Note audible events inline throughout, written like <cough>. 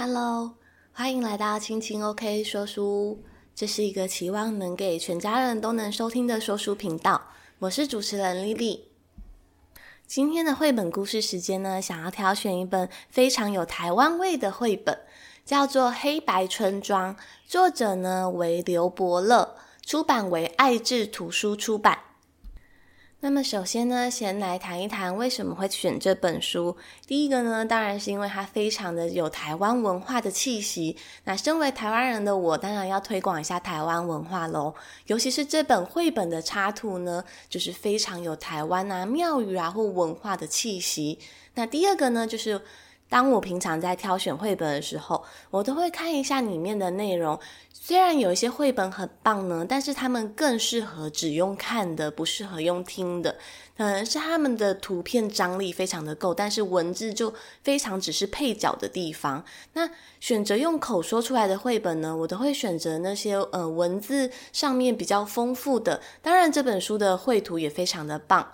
Hello，欢迎来到青青 OK 说书。这是一个期望能给全家人都能收听的说书频道。我是主持人丽丽。今天的绘本故事时间呢，想要挑选一本非常有台湾味的绘本，叫做《黑白村庄》，作者呢为刘伯乐，出版为爱智图书出版。那么首先呢，先来谈一谈为什么会选这本书。第一个呢，当然是因为它非常的有台湾文化的气息。那身为台湾人的我，当然要推广一下台湾文化喽。尤其是这本绘本的插图呢，就是非常有台湾啊庙宇啊或文化的气息。那第二个呢，就是。当我平常在挑选绘本的时候，我都会看一下里面的内容。虽然有一些绘本很棒呢，但是他们更适合只用看的，不适合用听的。可能是他们的图片张力非常的够，但是文字就非常只是配角的地方。那选择用口说出来的绘本呢，我都会选择那些呃文字上面比较丰富的。当然，这本书的绘图也非常的棒。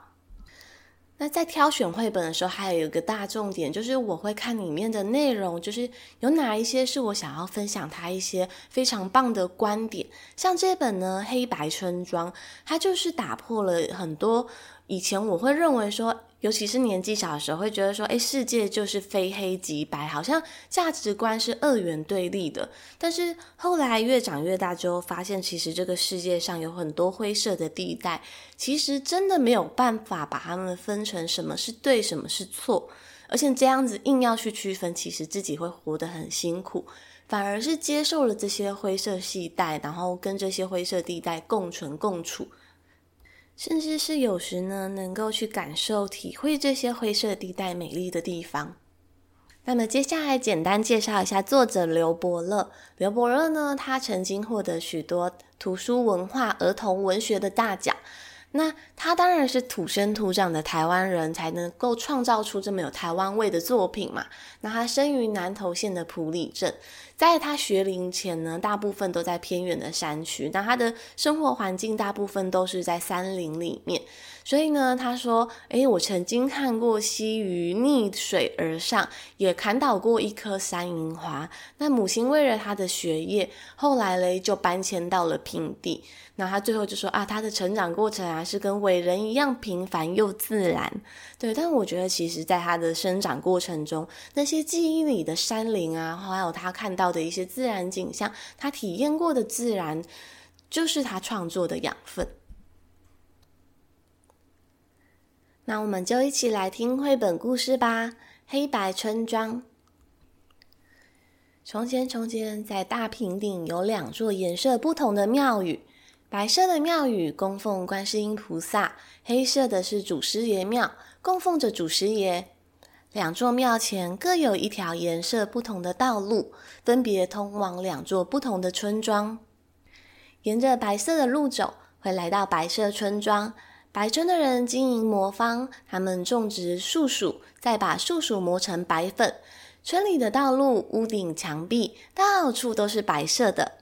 那在挑选绘本的时候，还有一个大重点，就是我会看里面的内容，就是有哪一些是我想要分享他一些非常棒的观点。像这本呢，《黑白村庄》，它就是打破了很多以前我会认为说。尤其是年纪小的时候，会觉得说，诶，世界就是非黑即白，好像价值观是二元对立的。但是后来越长越大之后，发现其实这个世界上有很多灰色的地带，其实真的没有办法把它们分成什么是对，什么是错。而且这样子硬要去区分，其实自己会活得很辛苦。反而是接受了这些灰色地带，然后跟这些灰色地带共存共处。甚至是有时呢，能够去感受、体会这些灰色地带美丽的地方。那么接下来简单介绍一下作者刘伯乐。刘伯乐呢，他曾经获得许多图书文化、儿童文学的大奖。那他当然是土生土长的台湾人，才能够创造出这么有台湾味的作品嘛。那他生于南投县的埔里镇，在他学龄前呢，大部分都在偏远的山区，那他的生活环境大部分都是在山林里面。所以呢，他说：“诶，我曾经看过溪鱼逆水而上，也砍倒过一棵山樱花。那母亲为了他的学业，后来嘞就搬迁到了平地。”那他最后就说啊，他的成长过程啊是跟伟人一样平凡又自然，对。但我觉得其实，在他的生长过程中，那些记忆里的山林啊，还有他看到到的一些自然景象，他体验过的自然，就是他创作的养分。那我们就一起来听绘本故事吧，《黑白村庄》。从前，从前，在大平顶有两座颜色不同的庙宇。白色的庙宇供奉观世音菩萨，黑色的是祖师爷庙，供奉着祖师爷。两座庙前各有一条颜色不同的道路，分别通往两座不同的村庄。沿着白色的路走，会来到白色村庄。白村的人经营磨坊，他们种植树薯，再把树薯磨成白粉。村里的道路、屋顶、墙壁，到处都是白色的。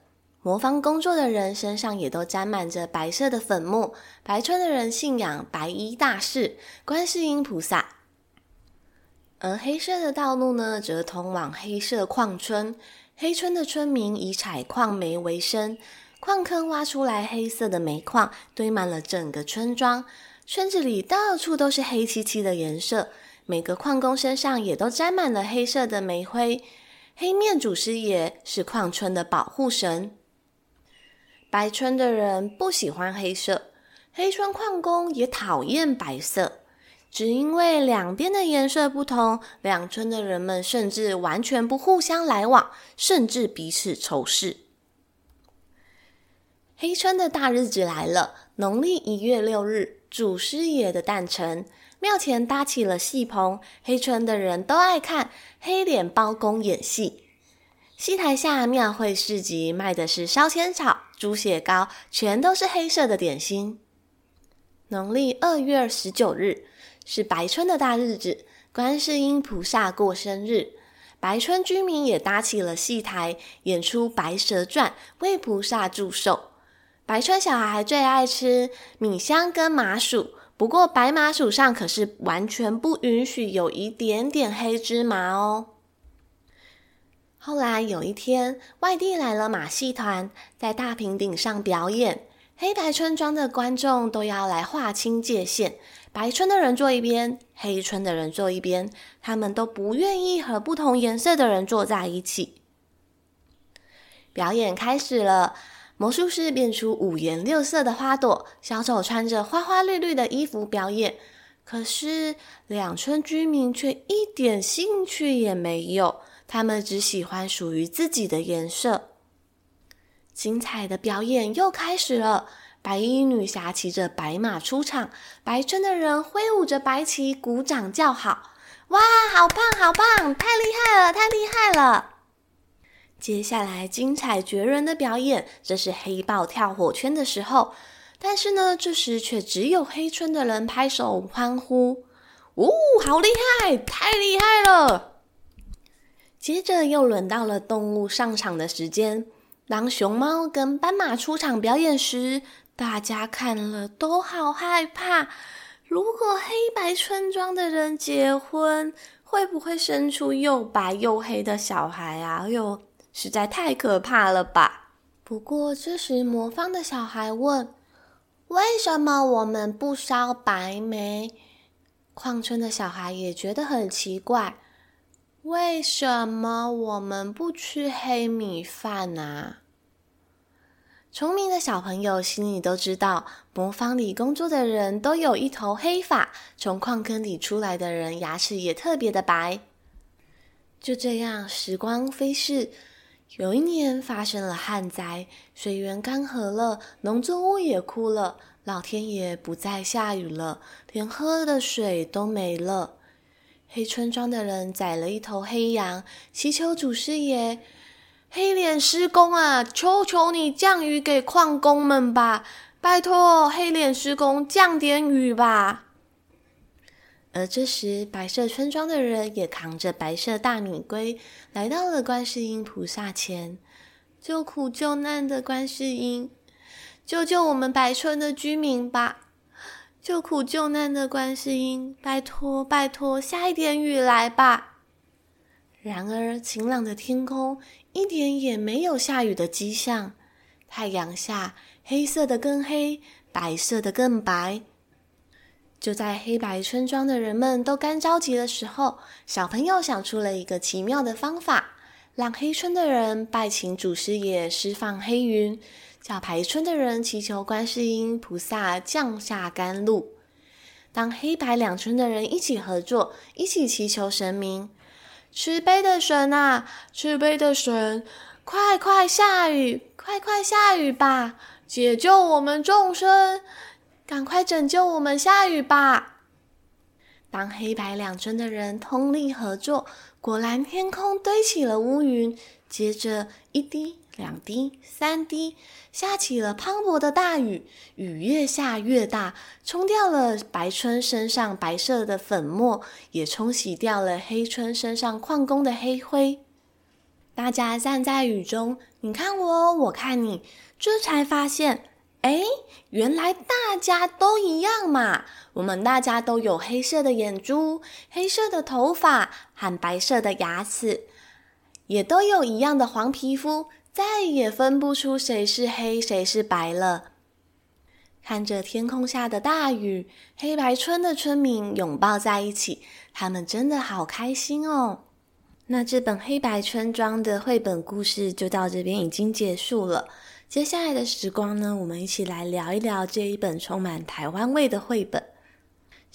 磨坊工作的人身上也都沾满着白色的粉末。白村的人信仰白衣大士、观世音菩萨，而黑色的道路呢，则通往黑色矿村。黑村的村民以采矿煤为生，矿坑挖出来黑色的煤矿，堆满了整个村庄。村子里到处都是黑漆漆的颜色，每个矿工身上也都沾满了黑色的煤灰。黑面祖师爷是矿村的保护神。白村的人不喜欢黑色，黑村矿工也讨厌白色，只因为两边的颜色不同，两村的人们甚至完全不互相来往，甚至彼此仇视。黑村的大日子来了，农历一月六日，祖师爷的诞辰，庙前搭起了戏棚，黑村的人都爱看黑脸包公演戏。戏台下庙会市集卖的是烧仙草、猪血糕，全都是黑色的点心。农历二月十九日是白村的大日子，观世音菩萨过生日，白村居民也搭起了戏台，演出《白蛇传》，为菩萨祝寿。白村小孩最爱吃米香跟麻薯，不过白麻薯上可是完全不允许有一点点黑芝麻哦。后来有一天，外地来了马戏团，在大平顶上表演。黑白村庄的观众都要来划清界限，白村的人坐一边，黑村的人坐一边。他们都不愿意和不同颜色的人坐在一起。表演开始了，魔术师变出五颜六色的花朵，小丑穿着花花绿绿的衣服表演。可是两村居民却一点兴趣也没有。他们只喜欢属于自己的颜色。精彩的表演又开始了。白衣女侠骑着白马出场，白村的人挥舞着白旗，鼓掌叫好。哇，好棒，好棒，太厉害了，太厉害了！接下来精彩绝伦的表演，这是黑豹跳火圈的时候。但是呢，这时却只有黑村的人拍手欢呼。哦，好厉害，太厉害了！接着又轮到了动物上场的时间。当熊猫跟斑马出场表演时，大家看了都好害怕。如果黑白村庄的人结婚，会不会生出又白又黑的小孩啊？哟，实在太可怕了吧！不过这时魔方的小孩问：“为什么我们不烧白煤？”矿村的小孩也觉得很奇怪。为什么我们不吃黑米饭啊？聪明的小朋友心里都知道，魔方里工作的人都有一头黑发，从矿坑里出来的人牙齿也特别的白。就这样，时光飞逝，有一年发生了旱灾，水源干涸了，农作物也枯了，老天爷不再下雨了，连喝的水都没了。黑村庄的人宰了一头黑羊，祈求祖师爷：“黑脸师公啊，求求你降雨给矿工们吧！拜托，黑脸师公降点雨吧！”而这时，白色村庄的人也扛着白色大米龟，来到了观世音菩萨前，救苦救难的观世音，救救我们白村的居民吧！救苦救难的观世音，拜托拜托，下一点雨来吧！然而，晴朗的天空一点也没有下雨的迹象。太阳下，黑色的更黑，白色的更白。就在黑白村庄的人们都干着急的时候，小朋友想出了一个奇妙的方法，让黑村的人拜请祖师爷释放黑云。叫白村的人祈求观世音菩萨降下甘露。当黑白两村的人一起合作，一起祈求神明，慈悲的神啊，慈悲的神，快快下雨，快快下雨吧，解救我们众生，赶快拯救我们，下雨吧。当黑白两尊的人通力合作，果然天空堆起了乌云，接着一滴。两滴、三滴，下起了磅礴的大雨。雨越下越大，冲掉了白春身上白色的粉末，也冲洗掉了黑春身上矿工的黑灰。大家站在雨中，你看我，我看你，这才发现，哎，原来大家都一样嘛！我们大家都有黑色的眼珠、黑色的头发和白色的牙齿，也都有一样的黄皮肤。再也分不出谁是黑，谁是白了。看着天空下的大雨，黑白村的村民拥抱在一起，他们真的好开心哦。那这本黑白村庄的绘本故事就到这边已经结束了。接下来的时光呢，我们一起来聊一聊这一本充满台湾味的绘本。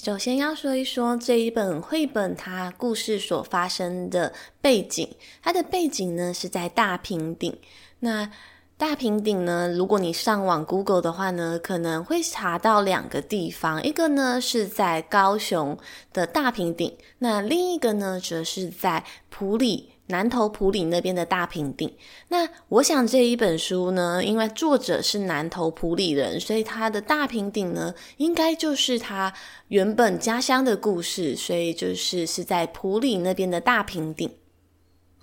首先要说一说这一本绘本，它故事所发生的背景。它的背景呢是在大平顶。那大平顶呢，如果你上网 Google 的话呢，可能会查到两个地方，一个呢是在高雄的大平顶，那另一个呢则是在埔里。南投普里那边的大平顶，那我想这一本书呢，因为作者是南投普里人，所以他的大平顶呢，应该就是他原本家乡的故事，所以就是是在普里那边的大平顶。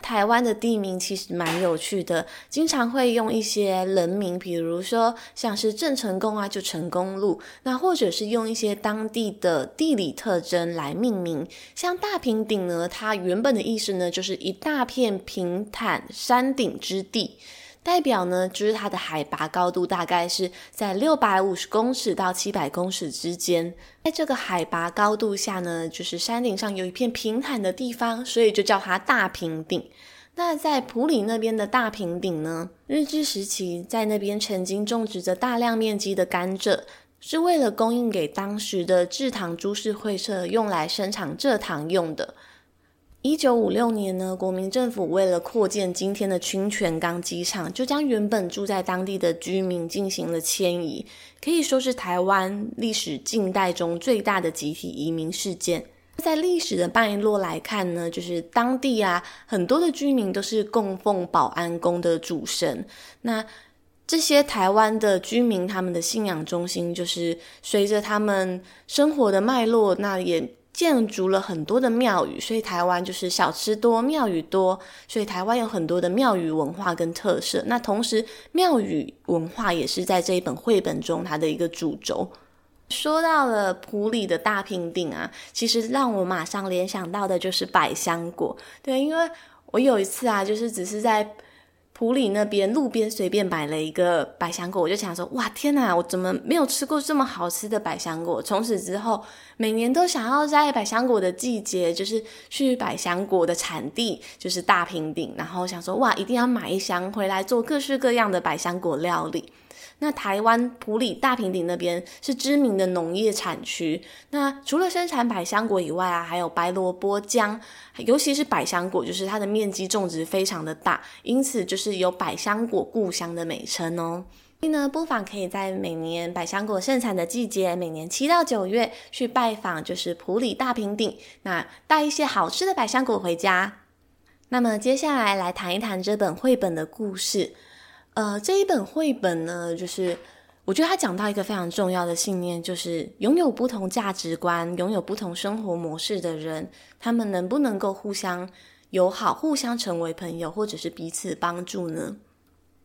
台湾的地名其实蛮有趣的，经常会用一些人名，比如说像是郑成功啊，就成功路，那或者是用一些当地的地理特征来命名。像大平顶呢，它原本的意思呢，就是一大片平坦山顶之地。代表呢，就是它的海拔高度大概是在六百五十公尺到七百公尺之间。在这个海拔高度下呢，就是山顶上有一片平坦的地方，所以就叫它大平顶。那在普里那边的大平顶呢，日治时期在那边曾经种植着大量面积的甘蔗，是为了供应给当时的制糖株式会社用来生产蔗糖用的。一九五六年呢，国民政府为了扩建今天的清泉岗机场，就将原本住在当地的居民进行了迁移，可以说是台湾历史近代中最大的集体移民事件。在历史的脉络来看呢，就是当地啊很多的居民都是供奉保安宫的主神。那这些台湾的居民，他们的信仰中心就是随着他们生活的脉络，那也。建筑了很多的庙宇，所以台湾就是小吃多、庙宇多，所以台湾有很多的庙宇文化跟特色。那同时，庙宇文化也是在这一本绘本中它的一个主轴。说到了埔里的大平顶啊，其实让我马上联想到的就是百香果。对，因为我有一次啊，就是只是在。普里那边路边随便买了一个百香果，我就想说，哇，天哪，我怎么没有吃过这么好吃的百香果？从此之后，每年都想要在百香果的季节，就是去百香果的产地，就是大平顶，然后想说，哇，一定要买一箱回来做各式各样的百香果料理。那台湾埔里大平顶那边是知名的农业产区。那除了生产百香果以外啊，还有白萝卜姜，尤其是百香果，就是它的面积种植非常的大，因此就是有百香果故乡的美称哦。所以呢，不妨可以在每年百香果盛产的季节，每年七到九月去拜访，就是埔里大平顶，那带一些好吃的百香果回家。那么接下来来谈一谈这本绘本的故事。呃，这一本绘本呢，就是我觉得它讲到一个非常重要的信念，就是拥有不同价值观、拥有不同生活模式的人，他们能不能够互相友好、互相成为朋友，或者是彼此帮助呢？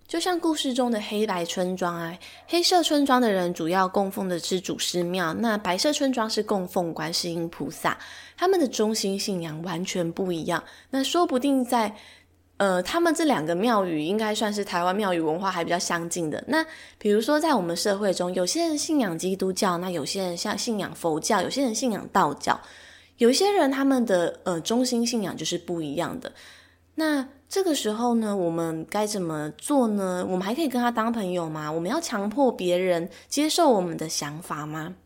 就像故事中的黑白村庄啊，黑色村庄的人主要供奉的是祖师庙，那白色村庄是供奉观世音菩萨，他们的中心信仰完全不一样。那说不定在呃，他们这两个庙宇应该算是台湾庙宇文化还比较相近的。那比如说，在我们社会中，有些人信仰基督教，那有些人像信仰佛教，有些人信仰道教，有些人他们的呃中心信仰就是不一样的。那这个时候呢，我们该怎么做呢？我们还可以跟他当朋友吗？我们要强迫别人接受我们的想法吗？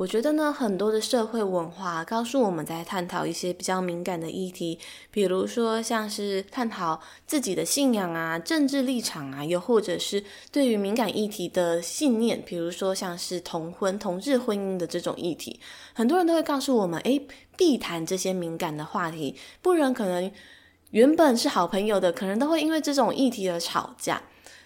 我觉得呢，很多的社会文化告诉我们在探讨一些比较敏感的议题，比如说像是探讨自己的信仰啊、政治立场啊，又或者是对于敏感议题的信念，比如说像是同婚、同志婚姻的这种议题，很多人都会告诉我们，诶，避谈这些敏感的话题，不然可能原本是好朋友的，可能都会因为这种议题而吵架。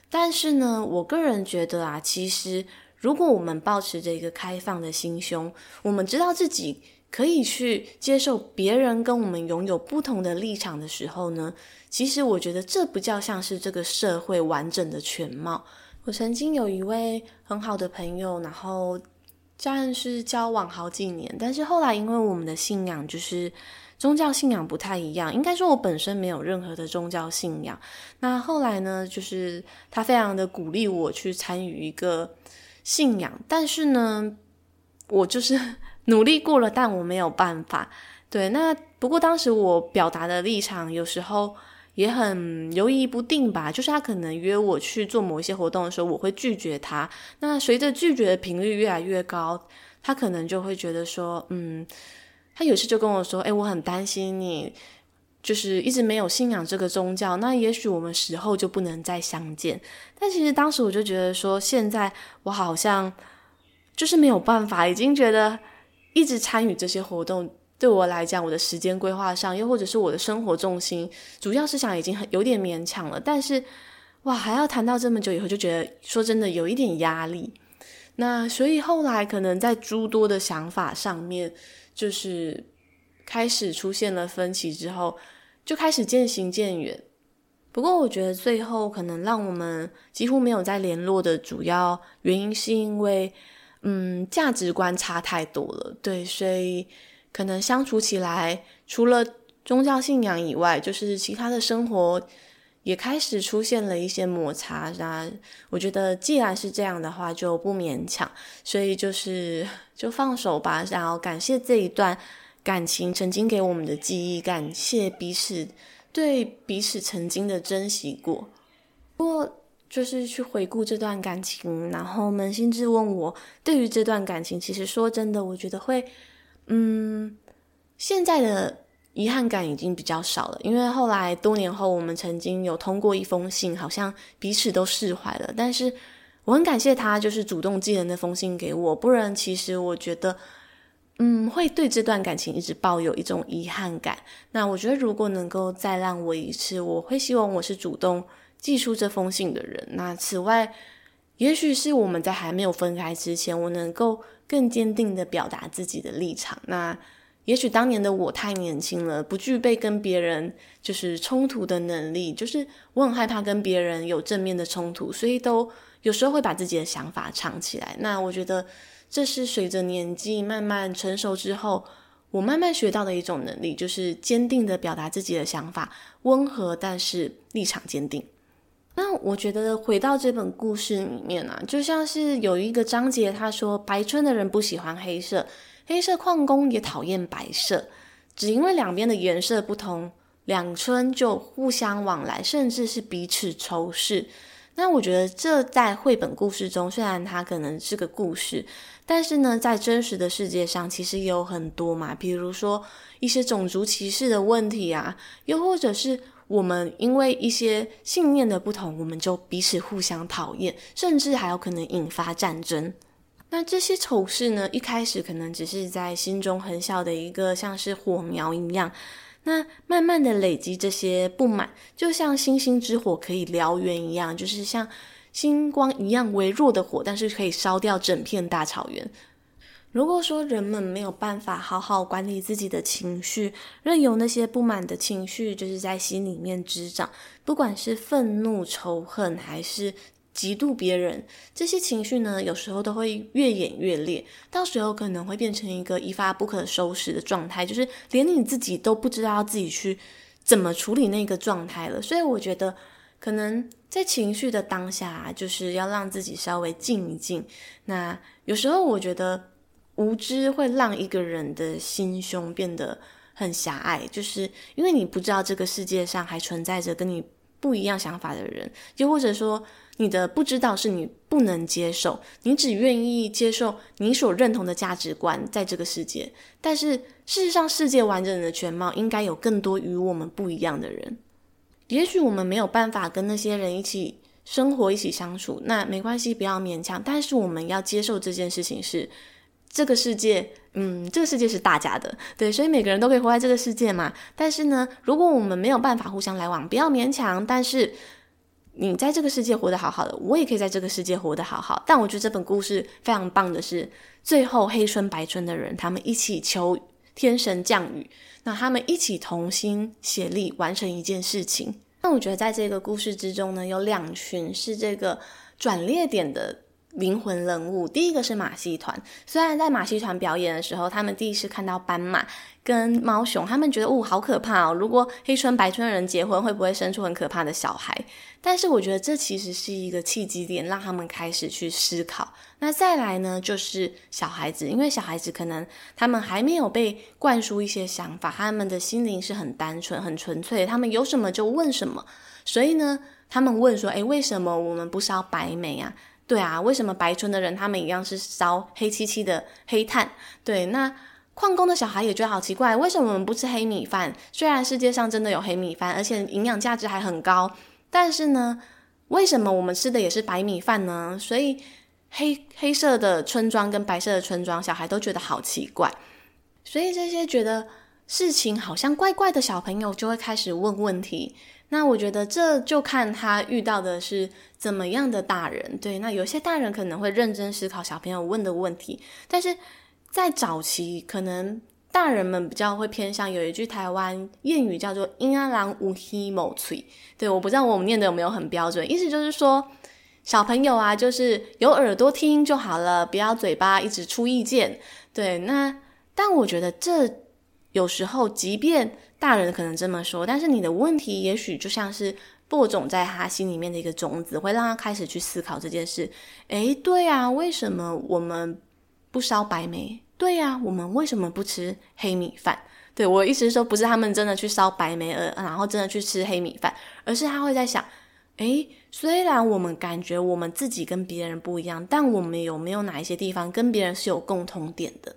但是呢，我个人觉得啊，其实。如果我们保持着一个开放的心胸，我们知道自己可以去接受别人跟我们拥有不同的立场的时候呢，其实我觉得这不叫像是这个社会完整的全貌。我曾经有一位很好的朋友，然后虽是交往好几年，但是后来因为我们的信仰就是宗教信仰不太一样，应该说我本身没有任何的宗教信仰。那后来呢，就是他非常的鼓励我去参与一个。信仰，但是呢，我就是 <laughs> 努力过了，但我没有办法。对，那不过当时我表达的立场有时候也很犹疑不定吧。就是他可能约我去做某一些活动的时候，我会拒绝他。那随着拒绝的频率越来越高，他可能就会觉得说，嗯，他有时就跟我说，诶，我很担心你。就是一直没有信仰这个宗教，那也许我们死后就不能再相见。但其实当时我就觉得说，现在我好像就是没有办法，已经觉得一直参与这些活动对我来讲，我的时间规划上，又或者是我的生活重心，主要思想已经很有点勉强了。但是哇，还要谈到这么久以后，就觉得说真的有一点压力。那所以后来可能在诸多的想法上面，就是开始出现了分歧之后。就开始渐行渐远。不过，我觉得最后可能让我们几乎没有再联络的主要原因，是因为，嗯，价值观差太多了。对，所以可能相处起来，除了宗教信仰以外，就是其他的生活也开始出现了一些摩擦。那我觉得，既然是这样的话，就不勉强，所以就是 <laughs> 就放手吧。然后感谢这一段感情曾经给我们的记忆，感谢彼此。对彼此曾经的珍惜过，不过就是去回顾这段感情，然后扪心自问我对于这段感情，其实说真的，我觉得会，嗯，现在的遗憾感已经比较少了，因为后来多年后，我们曾经有通过一封信，好像彼此都释怀了。但是我很感谢他，就是主动寄了那封信给我，不然其实我觉得。嗯，会对这段感情一直抱有一种遗憾感。那我觉得，如果能够再让我一次，我会希望我是主动寄出这封信的人。那此外，也许是我们在还没有分开之前，我能够更坚定地表达自己的立场。那也许当年的我太年轻了，不具备跟别人就是冲突的能力，就是我很害怕跟别人有正面的冲突，所以都有时候会把自己的想法藏起来。那我觉得。这是随着年纪慢慢成熟之后，我慢慢学到的一种能力，就是坚定地表达自己的想法，温和但是立场坚定。那我觉得回到这本故事里面啊，就像是有一个章节，他说白村的人不喜欢黑色，黑色矿工也讨厌白色，只因为两边的颜色不同，两村就互相往来，甚至是彼此仇视。那我觉得这在绘本故事中，虽然它可能是个故事。但是呢，在真实的世界上，其实也有很多嘛，比如说一些种族歧视的问题啊，又或者是我们因为一些信念的不同，我们就彼此互相讨厌，甚至还有可能引发战争。那这些丑事呢，一开始可能只是在心中很小的一个像是火苗一样，那慢慢的累积这些不满，就像星星之火可以燎原一样，就是像。星光一样微弱的火，但是可以烧掉整片大草原。如果说人们没有办法好好管理自己的情绪，任由那些不满的情绪就是在心里面滋长，不管是愤怒、仇恨，还是嫉妒别人，这些情绪呢，有时候都会越演越烈，到时候可能会变成一个一发不可收拾的状态，就是连你自己都不知道自己去怎么处理那个状态了。所以我觉得。可能在情绪的当下，就是要让自己稍微静一静。那有时候我觉得无知会让一个人的心胸变得很狭隘，就是因为你不知道这个世界上还存在着跟你不一样想法的人，又或者说你的不知道是你不能接受，你只愿意接受你所认同的价值观在这个世界。但是事实上，世界完整的全貌应该有更多与我们不一样的人。也许我们没有办法跟那些人一起生活、一起相处，那没关系，不要勉强。但是我们要接受这件事情是，这个世界，嗯，这个世界是大家的，对，所以每个人都可以活在这个世界嘛。但是呢，如果我们没有办法互相来往，不要勉强。但是你在这个世界活得好好的，我也可以在这个世界活得好好。但我觉得这本故事非常棒的是，最后黑村白村的人他们一起求天神降雨。那他们一起同心协力完成一件事情。那我觉得在这个故事之中呢，有两群是这个转捩点的灵魂人物。第一个是马戏团，虽然在马戏团表演的时候，他们第一次看到斑马跟猫熊，他们觉得哦，好可怕哦！如果黑村白村的人结婚，会不会生出很可怕的小孩？但是我觉得这其实是一个契机点，让他们开始去思考。那再来呢，就是小孩子，因为小孩子可能他们还没有被灌输一些想法，他们的心灵是很单纯、很纯粹，他们有什么就问什么。所以呢，他们问说：“诶，为什么我们不烧白煤啊？对啊，为什么白村的人他们一样是烧黑漆漆的黑炭？对，那矿工的小孩也觉得好奇怪，为什么我们不吃黑米饭？虽然世界上真的有黑米饭，而且营养价值还很高。”但是呢，为什么我们吃的也是白米饭呢？所以黑黑色的村庄跟白色的村庄，小孩都觉得好奇怪。所以这些觉得事情好像怪怪的小朋友，就会开始问问题。那我觉得这就看他遇到的是怎么样的大人。对，那有些大人可能会认真思考小朋友问的问题，但是在早期可能。大人们比较会偏向有一句台湾谚语叫做“婴儿郎无希某脆”，对，我不知道我们念的有没有很标准，意思就是说小朋友啊，就是有耳朵听就好了，不要嘴巴一直出意见。对，那但我觉得这有时候，即便大人可能这么说，但是你的问题也许就像是播种在他心里面的一个种子，会让他开始去思考这件事。诶，对啊，为什么我们不烧白梅？对呀、啊，我们为什么不吃黑米饭？对，我意思是说，不是他们真的去烧白梅，而然后真的去吃黑米饭，而是他会在想：诶，虽然我们感觉我们自己跟别人不一样，但我们有没有哪一些地方跟别人是有共同点的？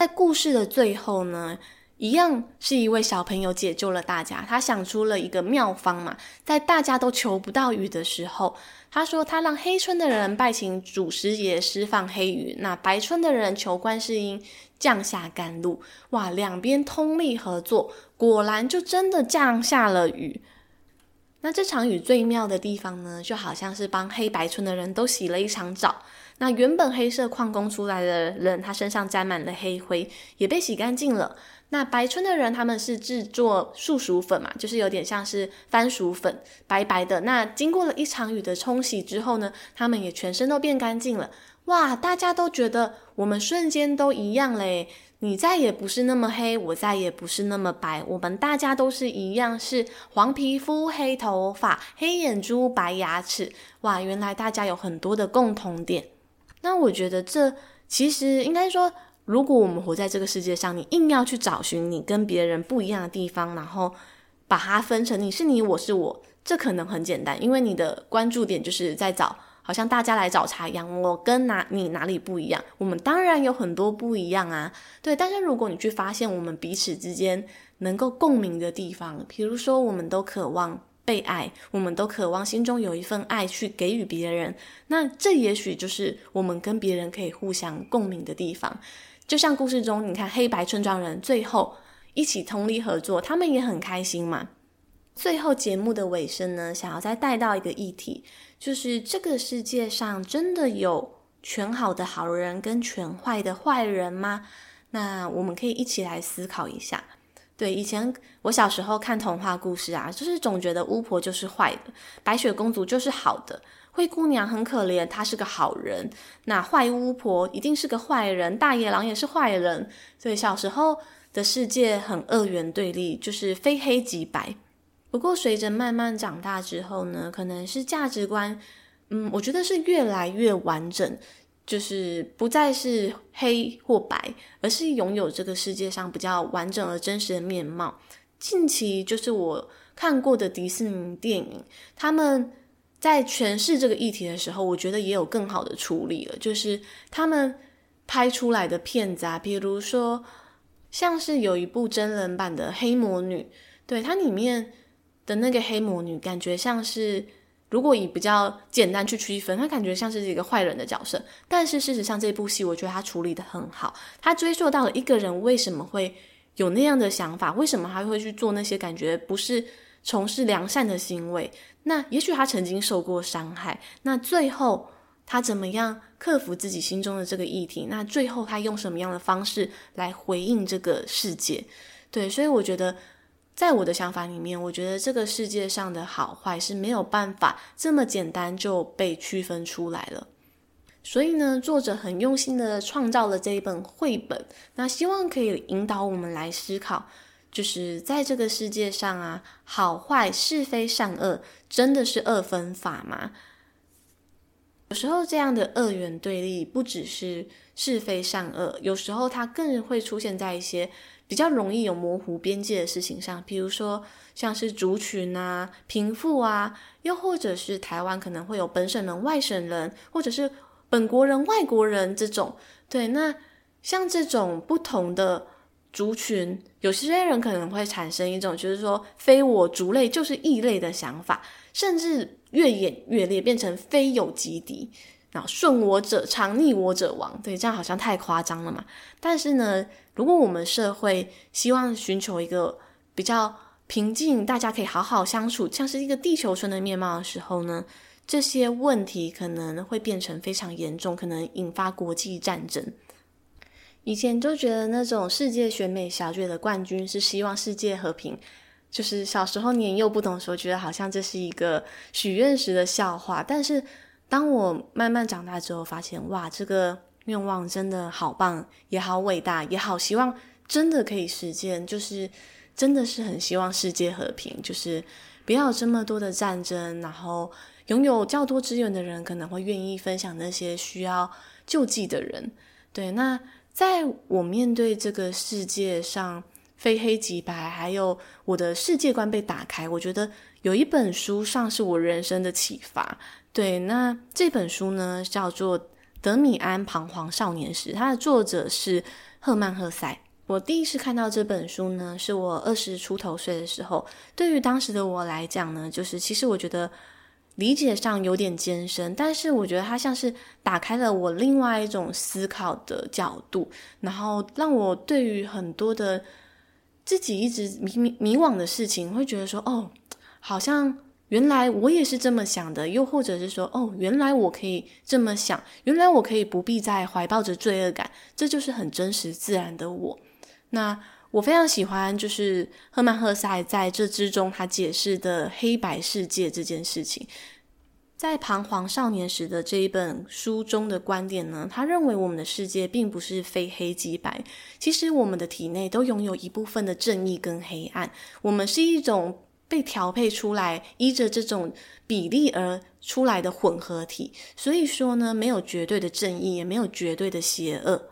在故事的最后呢，一样是一位小朋友解救了大家，他想出了一个妙方嘛，在大家都求不到雨的时候。他说：“他让黑村的人拜请祖师爷释放黑雨，那白村的人求观世音降下甘露。哇，两边通力合作，果然就真的降下了雨。那这场雨最妙的地方呢，就好像是帮黑白村的人都洗了一场澡。那原本黑色矿工出来的人，他身上沾满了黑灰，也被洗干净了。”那白村的人，他们是制作树薯粉嘛，就是有点像是番薯粉，白白的。那经过了一场雨的冲洗之后呢，他们也全身都变干净了。哇，大家都觉得我们瞬间都一样嘞！你再也不是那么黑，我再也不是那么白，我们大家都是一样，是黄皮肤、黑头发、黑眼珠、白牙齿。哇，原来大家有很多的共同点。那我觉得这其实应该说。如果我们活在这个世界上，你硬要去找寻你跟别人不一样的地方，然后把它分成你是你，我是我，这可能很简单，因为你的关注点就是在找，好像大家来找茬一样，我跟哪你哪里不一样？我们当然有很多不一样啊，对。但是如果你去发现我们彼此之间能够共鸣的地方，比如说我们都渴望。被爱，我们都渴望心中有一份爱去给予别人。那这也许就是我们跟别人可以互相共鸣的地方。就像故事中，你看黑白村庄人最后一起通力合作，他们也很开心嘛。最后节目的尾声呢，想要再带到一个议题，就是这个世界上真的有全好的好人跟全坏的坏人吗？那我们可以一起来思考一下。对，以前我小时候看童话故事啊，就是总觉得巫婆就是坏的，白雪公主就是好的，灰姑娘很可怜，她是个好人。那坏巫婆一定是个坏人，大野狼也是坏人。所以小时候的世界很二元对立，就是非黑即白。不过随着慢慢长大之后呢，可能是价值观，嗯，我觉得是越来越完整。就是不再是黑或白，而是拥有这个世界上比较完整而真实的面貌。近期就是我看过的迪士尼电影，他们在诠释这个议题的时候，我觉得也有更好的处理了。就是他们拍出来的片子啊，比如说像是有一部真人版的《黑魔女》，对，它里面的那个黑魔女，感觉像是。如果以比较简单去区分，他感觉像是一个坏人的角色，但是事实上这部戏我觉得他处理得很好，他追溯到了一个人为什么会有那样的想法，为什么他会去做那些感觉不是从事良善的行为，那也许他曾经受过伤害，那最后他怎么样克服自己心中的这个议题，那最后他用什么样的方式来回应这个世界？对，所以我觉得。在我的想法里面，我觉得这个世界上的好坏是没有办法这么简单就被区分出来了。所以呢，作者很用心的创造了这一本绘本，那希望可以引导我们来思考，就是在这个世界上啊，好坏是非善恶真的是二分法吗？有时候这样的二元对立不只是是非善恶，有时候它更会出现在一些。比较容易有模糊边界的事情上，比如说像是族群啊、贫富啊，又或者是台湾可能会有本省人、外省人，或者是本国人、外国人这种。对，那像这种不同的族群，有些人可能会产生一种就是说“非我族类就是异类”的想法，甚至越演越烈，变成非友即敌。那顺我者昌，逆我者亡。对，这样好像太夸张了嘛。但是呢，如果我们社会希望寻求一个比较平静，大家可以好好相处，像是一个地球村的面貌的时候呢，这些问题可能会变成非常严重，可能引发国际战争。以前就觉得那种世界选美小姐的冠军是希望世界和平，就是小时候年幼不懂的时候，觉得好像这是一个许愿时的笑话。但是当我慢慢长大之后，发现哇，这个愿望真的好棒，也好伟大，也好希望真的可以实现。就是真的是很希望世界和平，就是不要这么多的战争，然后拥有较多资源的人可能会愿意分享那些需要救济的人。对，那在我面对这个世界上。非黑即白，还有我的世界观被打开。我觉得有一本书上是我人生的启发。对，那这本书呢叫做《德米安彷徨少年时》，它的作者是赫曼·赫塞。我第一次看到这本书呢，是我二十出头岁的时候。对于当时的我来讲呢，就是其实我觉得理解上有点艰深，但是我觉得它像是打开了我另外一种思考的角度，然后让我对于很多的。自己一直迷迷迷惘的事情，会觉得说，哦，好像原来我也是这么想的，又或者是说，哦，原来我可以这么想，原来我可以不必再怀抱着罪恶感，这就是很真实自然的我。那我非常喜欢，就是赫曼·赫塞在这之中他解释的黑白世界这件事情。在彷徨少年时的这一本书中的观点呢，他认为我们的世界并不是非黑即白，其实我们的体内都拥有一部分的正义跟黑暗，我们是一种被调配出来，依着这种比例而出来的混合体。所以说呢，没有绝对的正义，也没有绝对的邪恶，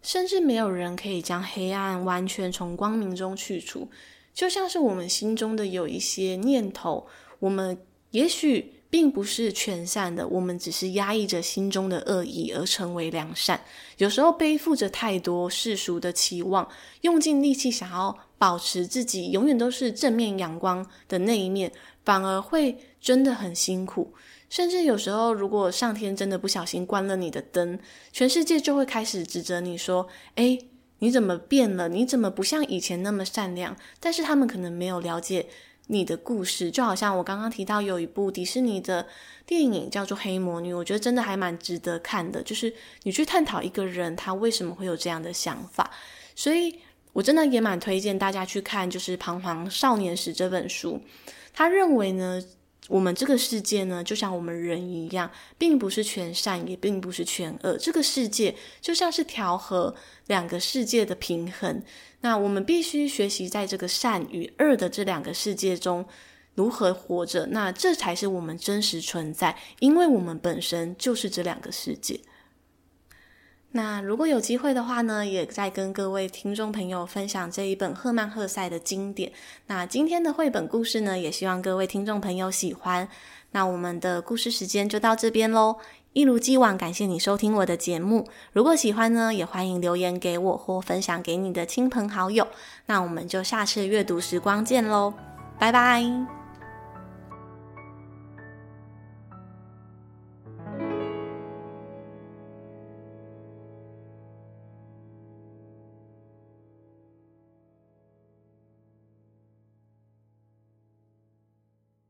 甚至没有人可以将黑暗完全从光明中去除。就像是我们心中的有一些念头，我们也许。并不是全善的，我们只是压抑着心中的恶意而成为良善。有时候背负着太多世俗的期望，用尽力气想要保持自己永远都是正面阳光的那一面，反而会真的很辛苦。甚至有时候，如果上天真的不小心关了你的灯，全世界就会开始指责你说：“诶，你怎么变了？你怎么不像以前那么善良？”但是他们可能没有了解。你的故事就好像我刚刚提到有一部迪士尼的电影叫做《黑魔女》，我觉得真的还蛮值得看的。就是你去探讨一个人他为什么会有这样的想法，所以我真的也蛮推荐大家去看，就是《彷徨少年时》这本书。他认为呢。我们这个世界呢，就像我们人一样，并不是全善，也并不是全恶。这个世界就像是调和两个世界的平衡。那我们必须学习在这个善与恶的这两个世界中如何活着。那这才是我们真实存在，因为我们本身就是这两个世界。那如果有机会的话呢，也再跟各位听众朋友分享这一本赫曼·赫塞的经典。那今天的绘本故事呢，也希望各位听众朋友喜欢。那我们的故事时间就到这边喽。一如既往，感谢你收听我的节目。如果喜欢呢，也欢迎留言给我或分享给你的亲朋好友。那我们就下次阅读时光见喽，拜拜。